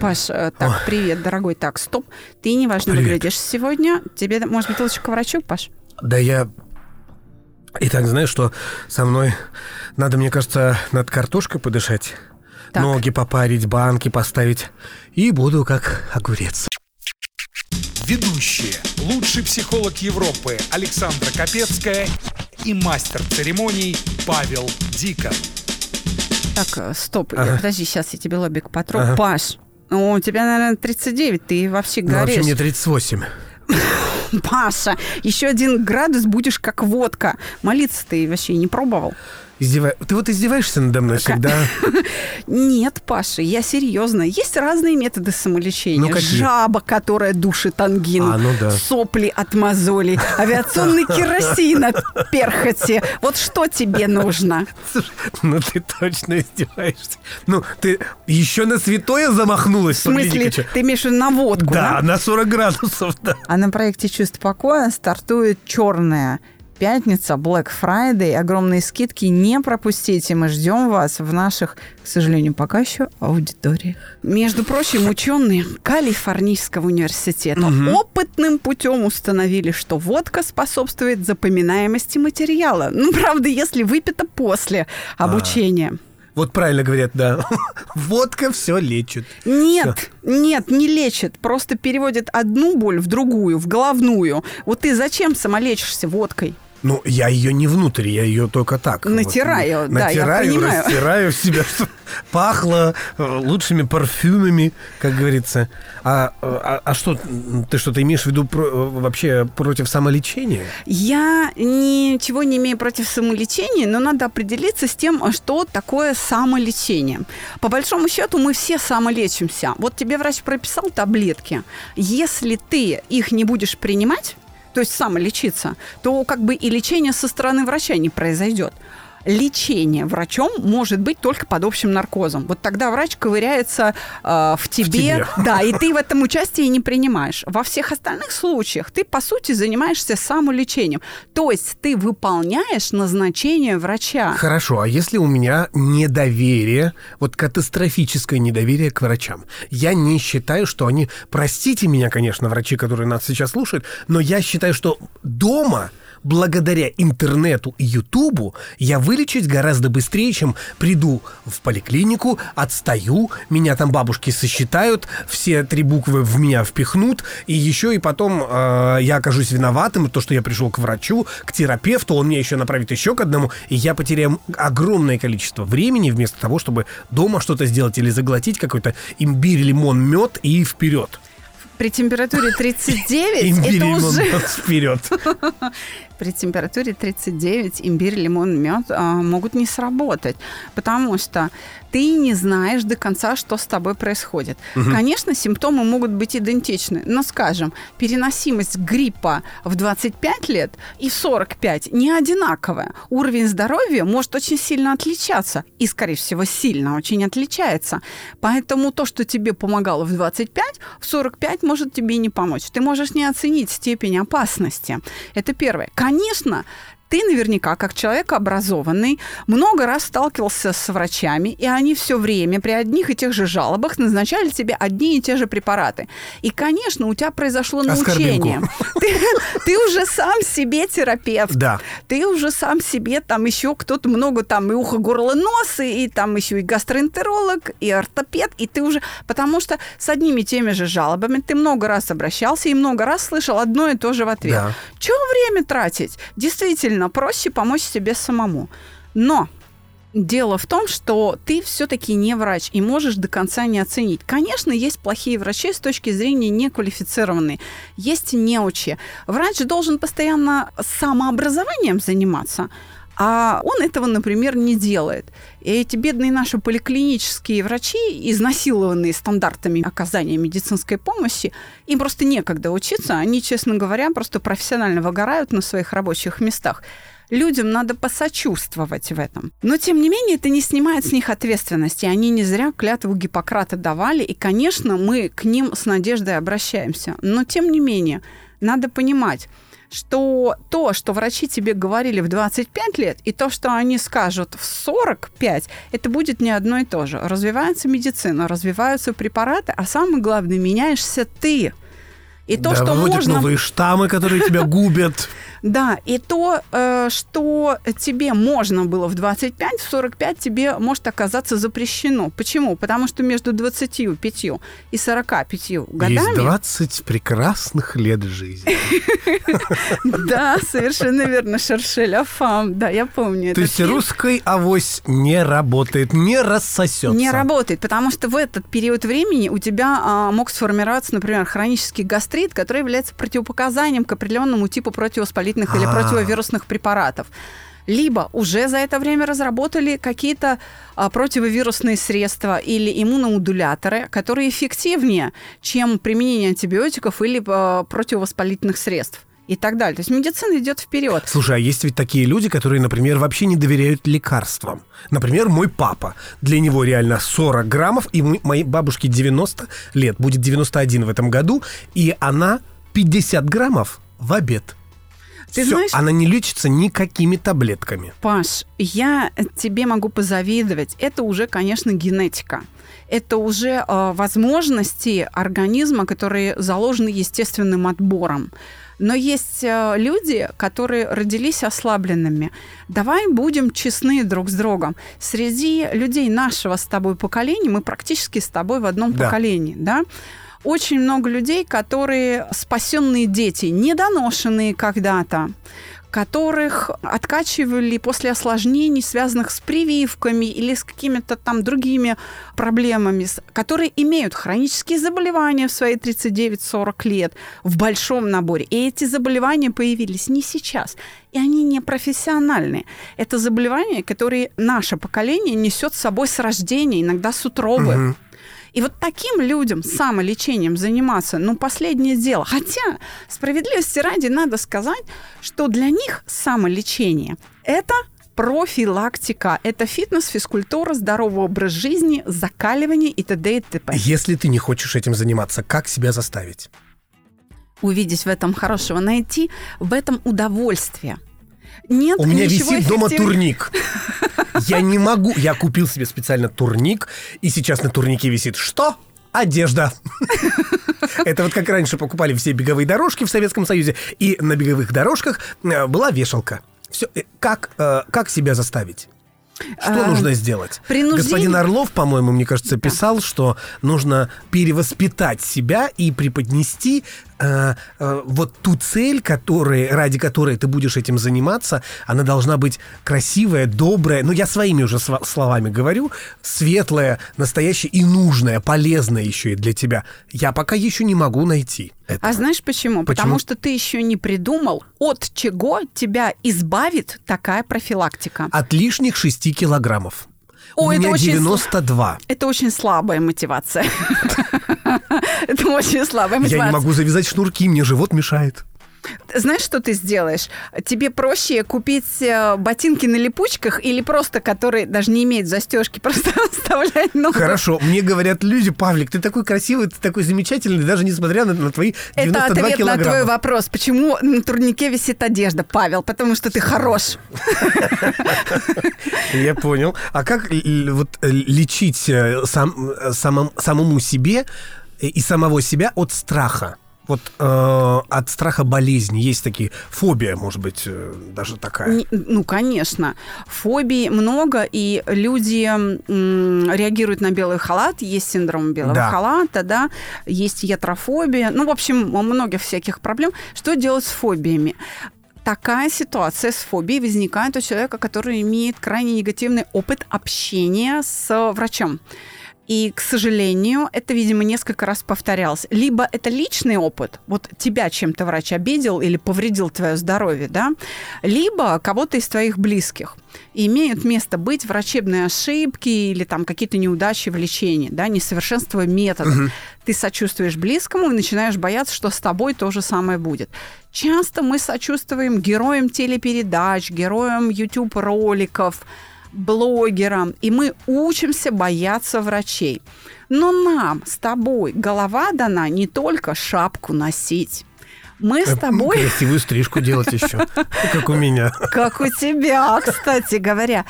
Паш, э, так, привет, дорогой. Так, стоп. Ты неважно Привет. выглядишь сегодня. Тебе, может быть, лучше к врачу, Паш? Да я... И так, знаешь, что со мной надо, мне кажется, над картошкой подышать, Так. ноги попарить, банки поставить, и буду как огурец. Ведущие. Лучший психолог Европы Александра Капецкая и мастер церемоний Павел Дикон. Так, э, стоп. Ага. Подожди, сейчас я тебе лобик потру. Ага. Паш, ну, у тебя, наверное, 39, ты вообще Ну, вообще горишь. мне 38. Паша, еще один градус будешь как водка. Молиться ты вообще не пробовал? Издева... Ты вот издеваешься надо мной всегда. Нет, Паша, я серьезно. Есть разные методы самолечения. Ну, какие? Жаба, которая душит ангину. А, ну да. Сопли от мозолей. Авиационный керосин от перхоти. Вот что тебе нужно? Слушай, ну ты точно издеваешься. Ну, ты еще на святое замахнулась, В смысле, ты имеешь в виду на водку, Да, да? на 40 градусов, да. А на проекте «Чувство покоя» стартует черная пятница, Black Friday, огромные скидки. Не пропустите, мы ждем вас в наших, к сожалению, пока еще аудиториях. Между прочим, ученые Калифорнийского университета опытным путем установили, что водка способствует запоминаемости материала. Ну, правда, если выпито после обучения. Вот правильно говорят, да. Водка все лечит. Нет, нет, не лечит. Просто переводит одну боль в другую, в головную. Вот ты зачем самолечишься водкой? Ну, я ее не внутрь, я ее только так. Натираю, вот, да, я натираю, понимаю. растираю в себя, чтобы пахло э, лучшими парфюмами, как говорится. А, а, а что, ты что-то имеешь в виду про- э, вообще против самолечения? Я ничего не имею против самолечения, но надо определиться с тем, что такое самолечение. По большому счету мы все самолечимся. Вот тебе врач прописал таблетки. Если ты их не будешь принимать, то есть самолечиться, то как бы и лечение со стороны врача не произойдет. Лечение врачом может быть только под общим наркозом. Вот тогда врач ковыряется э, в тебе, тебе. да, и ты в этом участие не принимаешь. Во всех остальных случаях ты, по сути, занимаешься самолечением. То есть ты выполняешь назначение врача. Хорошо, а если у меня недоверие, вот катастрофическое недоверие к врачам? Я не считаю, что они... Простите меня, конечно, врачи, которые нас сейчас слушают, но я считаю, что дома благодаря интернету и Ютубу я вылечусь гораздо быстрее, чем приду в поликлинику, отстаю, меня там бабушки сосчитают, все три буквы в меня впихнут, и еще и потом э, я окажусь виноватым, то, что я пришел к врачу, к терапевту, он мне еще направит еще к одному, и я потеряю огромное количество времени вместо того, чтобы дома что-то сделать или заглотить какой-то имбирь, лимон, мед и вперед. При температуре 39 Имбирь, это лимон, уже... мед, вперед. При температуре 39 имбирь, лимон, мед а, могут не сработать, потому что ты не знаешь до конца, что с тобой происходит. Конечно, симптомы могут быть идентичны, но, скажем, переносимость гриппа в 25 лет и в 45 не одинаковая. Уровень здоровья может очень сильно отличаться и, скорее всего, сильно очень отличается. Поэтому то, что тебе помогало в 25, в 45 может тебе не помочь. Ты можешь не оценить степень опасности. Это первое. Конечно, ты наверняка, как человек образованный, много раз сталкивался с врачами, и они все время при одних и тех же жалобах назначали тебе одни и те же препараты. И, конечно, у тебя произошло научение. Аскорбинку. Ты, ты уже сам себе терапевт. Да. Ты уже сам себе, там еще кто-то много, там и ухо, горло, нос, и, и там еще и гастроэнтеролог, и ортопед, и ты уже... Потому что с одними и теми же жалобами ты много раз обращался и много раз слышал одно и то же в ответ. Да. Чего время тратить? Действительно, проще помочь себе самому. Но Дело в том, что ты все-таки не врач и можешь до конца не оценить. Конечно, есть плохие врачи с точки зрения неквалифицированные. Есть неучи. Врач должен постоянно самообразованием заниматься, А он этого, например, не делает. И эти бедные наши поликлинические врачи, изнасилованные стандартами оказания медицинской помощи, им просто некогда учиться. Они, честно говоря, просто профессионально выгорают на своих рабочих местах людям надо посочувствовать в этом. Но, тем не менее, это не снимает с них ответственности. Они не зря клятву Гиппократа давали, и, конечно, мы к ним с надеждой обращаемся. Но, тем не менее, надо понимать, что то, что врачи тебе говорили в 25 лет, и то, что они скажут в 45, это будет не одно и то же. Развивается медицина, развиваются препараты, а самое главное, меняешься ты. И то, да, что можно... новые штаммы, которые тебя губят. Да, и то, э, что тебе можно было в 25, в 45 тебе может оказаться запрещено. Почему? Потому что между 25 и 45 годами... Есть 20 прекрасных лет жизни. Да, совершенно верно, Шершель Афам. Да, я помню. То есть русской авось не работает, не рассосется. Не работает, потому что в этот период времени у тебя а, мог сформироваться, например, хронический гастрит, который является противопоказанием к определенному типу противовоспалительных противовоспалительных или противовирусных препаратов либо уже за это время разработали какие-то а, противовирусные средства или иммуномодуляторы, которые эффективнее, чем применение антибиотиков или а, противовоспалительных средств и так далее. То есть медицина идет вперед. Слушай, а есть ведь такие люди, которые, например, вообще не доверяют лекарствам. Например, мой папа. Для него реально 40 граммов, и моей бабушке 90 лет, будет 91 в этом году, и она 50 граммов в обед. Ты Всё, знаешь, она не лечится никакими таблетками. Паш, я тебе могу позавидовать. Это уже, конечно, генетика. Это уже э, возможности организма, которые заложены естественным отбором. Но есть э, люди, которые родились ослабленными. Давай будем честны друг с другом. Среди людей нашего с тобой поколения мы практически с тобой в одном да. поколении, да? Очень много людей, которые спасенные дети, недоношенные когда-то, которых откачивали после осложнений, связанных с прививками или с какими-то там другими проблемами, которые имеют хронические заболевания в свои 39-40 лет в большом наборе. И эти заболевания появились не сейчас, и они не профессиональные. Это заболевания, которые наше поколение несет с собой с рождения, иногда с утробы. Угу. И вот таким людям самолечением заниматься, ну, последнее дело. Хотя, справедливости ради, надо сказать, что для них самолечение – это профилактика. Это фитнес, физкультура, здоровый образ жизни, закаливание и т.д. и т.п. Если ты не хочешь этим заниматься, как себя заставить? Увидеть в этом хорошего, найти в этом удовольствие. Нет У меня висит дома турник. Я не могу. Я купил себе специально турник, и сейчас на турнике висит что? Одежда. Это вот как раньше покупали все беговые дорожки в Советском Союзе, и на беговых дорожках э, была вешалка. Все, э, как, э, как себя заставить? Что а, нужно сделать? Принуждение... Господин Орлов, по-моему, мне кажется, писал, да. что нужно перевоспитать себя и преподнести э, э, вот ту цель, которой, ради которой ты будешь этим заниматься, она должна быть красивая, добрая, ну я своими уже словами говорю, светлая, настоящая и нужная, полезная еще и для тебя. Я пока еще не могу найти. Этого. А знаешь почему? почему? Потому что ты еще не придумал, от чего тебя избавит такая профилактика. От лишних 6 килограммов. О, У меня это 92. Очень, это очень слабая мотивация. Это очень слабая мотивация. Я не могу завязать шнурки, мне живот мешает. Знаешь, что ты сделаешь? Тебе проще купить э, ботинки на липучках или просто, которые даже не имеют застежки, просто оставлять ногу. Хорошо, мне говорят люди, Павлик, ты такой красивый, ты такой замечательный, даже несмотря на, на твои 92 Это ответ килограмма. на твой вопрос, почему на турнике висит одежда, Павел, потому что ты хорош. Я понял. А как вот э, лечить э, сам, самому себе и самого себя от страха? Вот э, от страха болезни есть такие фобия, может быть, э, даже такая. Не, ну, конечно. Фобий много, и люди м, реагируют на белый халат. Есть синдром белого да. халата, да, есть ятрофобия. Ну, в общем, много всяких проблем. Что делать с фобиями? такая ситуация с фобией возникает у человека, который имеет крайне негативный опыт общения с врачом. И, к сожалению, это, видимо, несколько раз повторялось. Либо это личный опыт, вот тебя чем-то врач обидел или повредил твое здоровье, да, либо кого-то из твоих близких. И имеют место быть врачебные ошибки или там какие-то неудачи в лечении, да, несовершенство метода. Угу. Ты сочувствуешь близкому и начинаешь бояться, что с тобой то же самое будет. Часто мы сочувствуем героям телепередач, героям YouTube-роликов, блогерам, и мы учимся бояться врачей. Но нам с тобой голова дана не только шапку носить. Мы с э, тобой... Красивую стрижку делать еще, как у меня. Как у тебя, кстати говоря.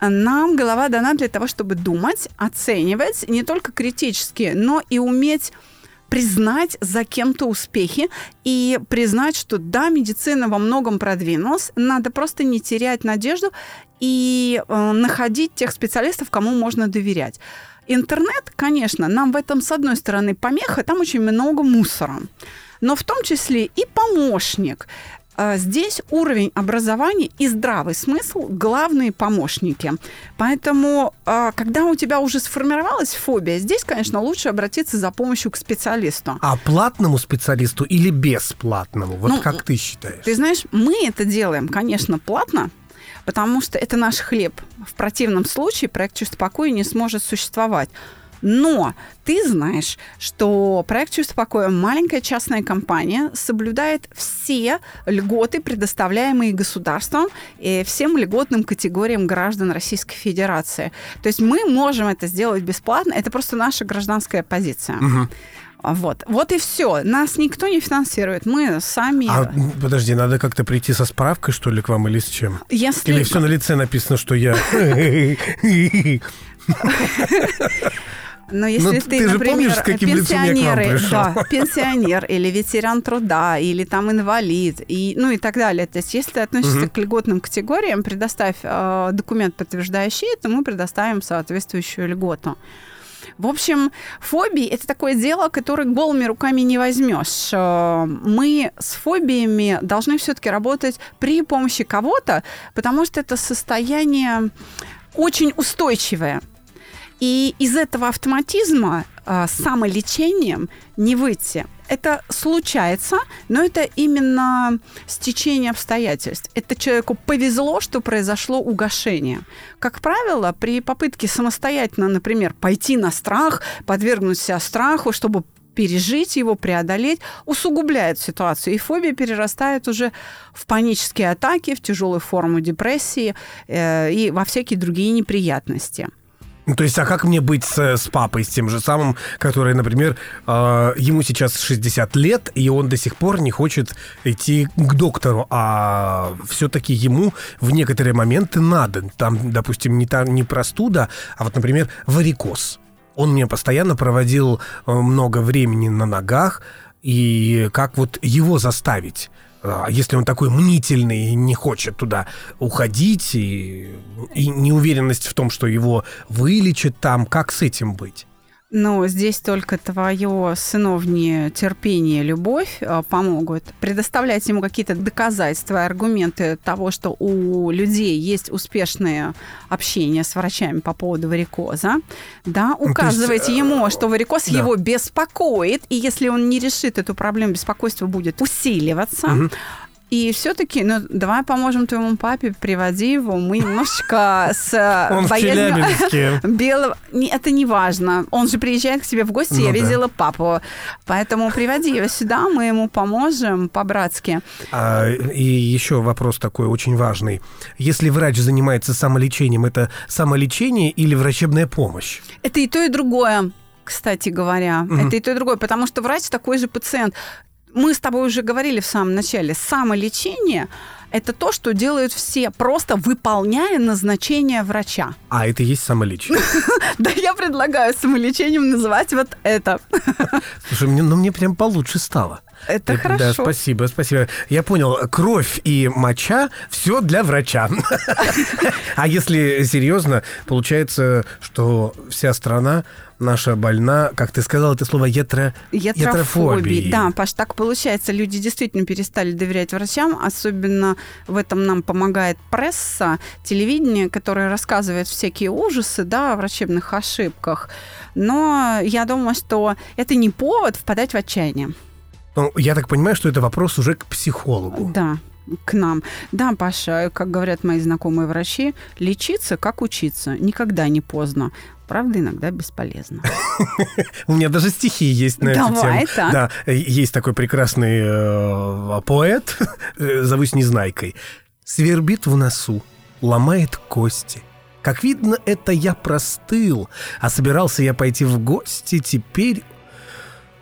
Нам голова дана для того, чтобы думать, оценивать не только критически, но и уметь признать за кем-то успехи и признать, что да, медицина во многом продвинулась, надо просто не терять надежду и э, находить тех специалистов, кому можно доверять. Интернет, конечно, нам в этом, с одной стороны, помеха, там очень много мусора, но в том числе и помощник. А, здесь уровень образования и здравый смысл – главные помощники. Поэтому, а, когда у тебя уже сформировалась фобия, здесь, конечно, лучше обратиться за помощью к специалисту. А платному специалисту или бесплатному? Вот ну, как ты считаешь? Ты знаешь, мы это делаем, конечно, платно, потому что это наш хлеб. В противном случае проект «Чувство покоя» не сможет существовать. Но ты знаешь, что проект «Чувство покоя» маленькая частная компания соблюдает все льготы, предоставляемые государством и всем льготным категориям граждан Российской Федерации. То есть мы можем это сделать бесплатно. Это просто наша гражданская позиция. Угу. Вот. вот и все. Нас никто не финансирует. Мы сами. А, подожди, надо как-то прийти со справкой, что ли, к вам или с чем? Если... Или все на лице написано, что я. Но если ну, ты, ты например, помнишь, пенсионеры, да, пенсионер или ветеран труда, или там инвалид, и, ну и так далее. То есть, если ты относишься угу. к льготным категориям, предоставь э, документ, подтверждающий это, мы предоставим соответствующую льготу. В общем, фобии – это такое дело, которое голыми руками не возьмешь. Э, мы с фобиями должны все-таки работать при помощи кого-то, потому что это состояние очень устойчивое. И из этого автоматизма э, самолечением не выйти. Это случается, но это именно стечение обстоятельств. Это человеку повезло, что произошло угошение. Как правило, при попытке самостоятельно, например, пойти на страх, подвергнуть себя страху, чтобы пережить его, преодолеть, усугубляет ситуацию. И фобия перерастает уже в панические атаки, в тяжелую форму депрессии э, и во всякие другие неприятности. Ну, то есть, а как мне быть с, с папой, с тем же самым, который, например, э, ему сейчас 60 лет, и он до сих пор не хочет идти к доктору, а все-таки ему в некоторые моменты надо. Там, допустим, не, та, не простуда, а вот, например, варикоз. Он мне постоянно проводил э, много времени на ногах, и как вот его заставить? А если он такой мнительный и не хочет туда уходить, и, и неуверенность в том, что его вылечат там, как с этим быть? Но здесь только твое сыновнее терпение, любовь э, помогут. Предоставлять ему какие-то доказательства, аргументы того, что у людей есть успешное общение с врачами по поводу варикоза. Да, ну, указывайте есть, ему, что варикоз да. его беспокоит, и если он не решит эту проблему, беспокойство будет усиливаться. Угу. И все-таки, ну, давай поможем твоему папе, приводи его. Мы немножечко с э, Он боязнью белого... Это не важно. Он же приезжает к тебе в гости, ну, я да. видела папу. Поэтому приводи его сюда, мы ему поможем по-братски. А, и еще вопрос такой очень важный. Если врач занимается самолечением, это самолечение или врачебная помощь? Это и то, и другое кстати говоря. Угу. Это и то, и другое, потому что врач такой же пациент мы с тобой уже говорили в самом начале, самолечение это то, что делают все, просто выполняя назначение врача. А это и есть самолечение? Да я предлагаю самолечением называть вот это. Слушай, ну мне прям получше стало. Это Э, хорошо. Да, спасибо, спасибо. Я понял, кровь и моча все для врача. А если серьезно, получается, что вся страна наша больна, как ты сказал, это слово ятро... Ятрофобии. Да, Паш, так получается. Люди действительно перестали доверять врачам. Особенно в этом нам помогает пресса, телевидение, которое рассказывает всякие ужасы да, о врачебных ошибках. Но я думаю, что это не повод впадать в отчаяние. Ну, я так понимаю, что это вопрос уже к психологу. Да, к нам. Да, Паша, как говорят мои знакомые врачи, лечиться как учиться. Никогда не поздно. Правда, иногда бесполезно. У меня даже стихи есть на эту Давай, тему. так. Да, э, есть такой прекрасный э, поэт, э, зовусь Незнайкой. Свербит в носу, ломает кости. Как видно, это я простыл, а собирался я пойти в гости, теперь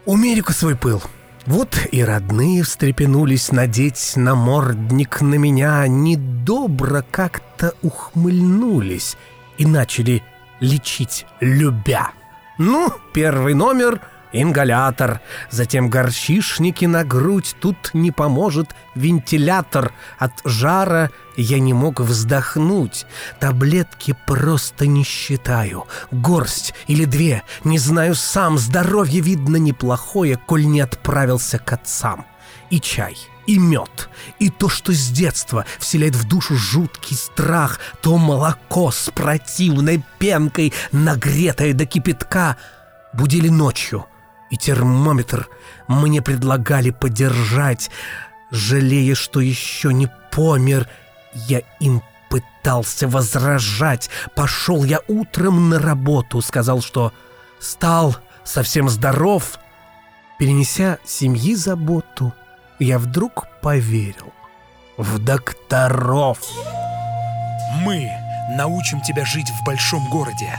умерю-ка свой пыл. Вот и родные встрепенулись надеть намордник на меня, недобро как-то ухмыльнулись и начали лечить любя. Ну, первый номер — ингалятор, затем горчишники на грудь, тут не поможет вентилятор. От жара я не мог вздохнуть, таблетки просто не считаю. Горсть или две, не знаю сам, здоровье видно неплохое, коль не отправился к отцам. И чай, и мед, и то, что с детства вселяет в душу жуткий страх, то молоко с противной пенкой, нагретое до кипятка, будили ночью, и термометр мне предлагали подержать, жалея, что еще не помер, я им пытался возражать. Пошел я утром на работу, сказал, что стал совсем здоров, перенеся семьи заботу я вдруг поверил в докторов. Мы научим тебя жить в большом городе.